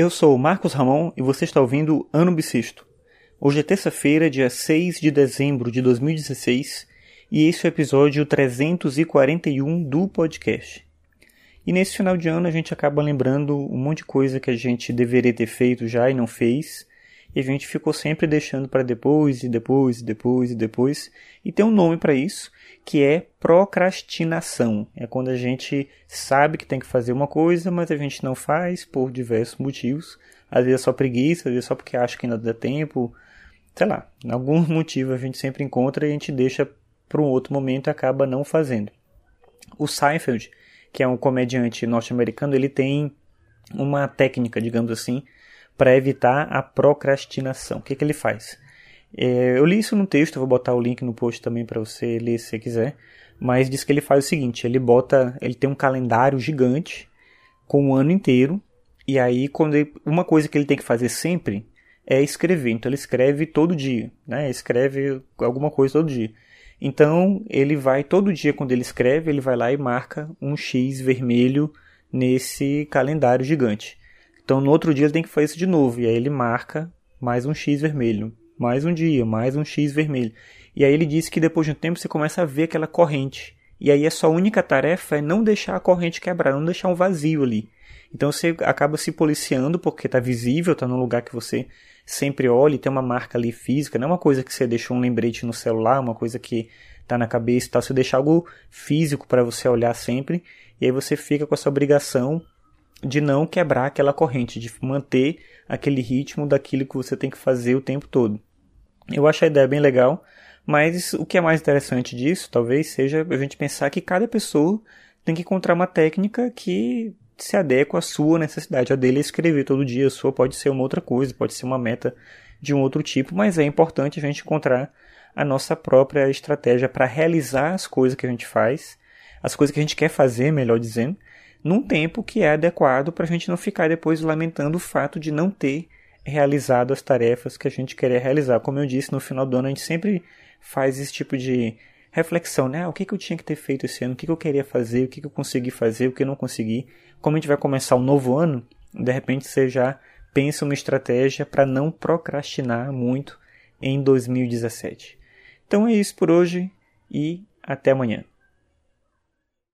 Eu sou Marcos Ramon e você está ouvindo Ano Bissexto. Hoje é terça-feira, dia 6 de dezembro de 2016, e esse é o episódio 341 do podcast. E nesse final de ano a gente acaba lembrando um monte de coisa que a gente deveria ter feito já e não fez, e a gente ficou sempre deixando para depois e depois e depois e depois. E tem um nome para isso, que é procrastinação. É quando a gente sabe que tem que fazer uma coisa, mas a gente não faz por diversos motivos. Às vezes é só preguiça, às vezes é só porque acha que ainda dá tempo. Sei lá, algum motivo a gente sempre encontra e a gente deixa para um outro momento e acaba não fazendo. O Seinfeld, que é um comediante norte-americano, ele tem uma técnica, digamos assim, para evitar a procrastinação. O que, que ele faz? É, eu li isso no texto, vou botar o link no post também para você ler se você quiser. Mas diz que ele faz o seguinte: ele bota, ele tem um calendário gigante com o ano inteiro. E aí, quando ele, uma coisa que ele tem que fazer sempre é escrever. Então ele escreve todo dia, né? Escreve alguma coisa todo dia. Então ele vai todo dia quando ele escreve, ele vai lá e marca um X vermelho nesse calendário gigante. Então no outro dia ele tem que fazer isso de novo, e aí ele marca mais um X vermelho, mais um dia, mais um X vermelho. E aí ele disse que depois de um tempo você começa a ver aquela corrente. E aí a sua única tarefa é não deixar a corrente quebrar, não deixar um vazio ali. Então você acaba se policiando porque está visível, está num lugar que você sempre olha e tem uma marca ali física, não é uma coisa que você deixou um lembrete no celular, uma coisa que está na cabeça e tal, você deixa algo físico para você olhar sempre, e aí você fica com essa obrigação de não quebrar aquela corrente, de manter aquele ritmo daquilo que você tem que fazer o tempo todo. Eu acho a ideia bem legal, mas o que é mais interessante disso, talvez, seja a gente pensar que cada pessoa tem que encontrar uma técnica que se adequa à sua necessidade. A dele é escrever todo dia, a sua pode ser uma outra coisa, pode ser uma meta de um outro tipo, mas é importante a gente encontrar a nossa própria estratégia para realizar as coisas que a gente faz, as coisas que a gente quer fazer, melhor dizendo, num tempo que é adequado para a gente não ficar depois lamentando o fato de não ter realizado as tarefas que a gente queria realizar. Como eu disse, no final do ano a gente sempre faz esse tipo de reflexão, né? O que, que eu tinha que ter feito esse ano? O que, que eu queria fazer? O que, que eu consegui fazer? O que eu não consegui? Como a gente vai começar um novo ano, de repente você já pensa uma estratégia para não procrastinar muito em 2017. Então é isso por hoje e até amanhã.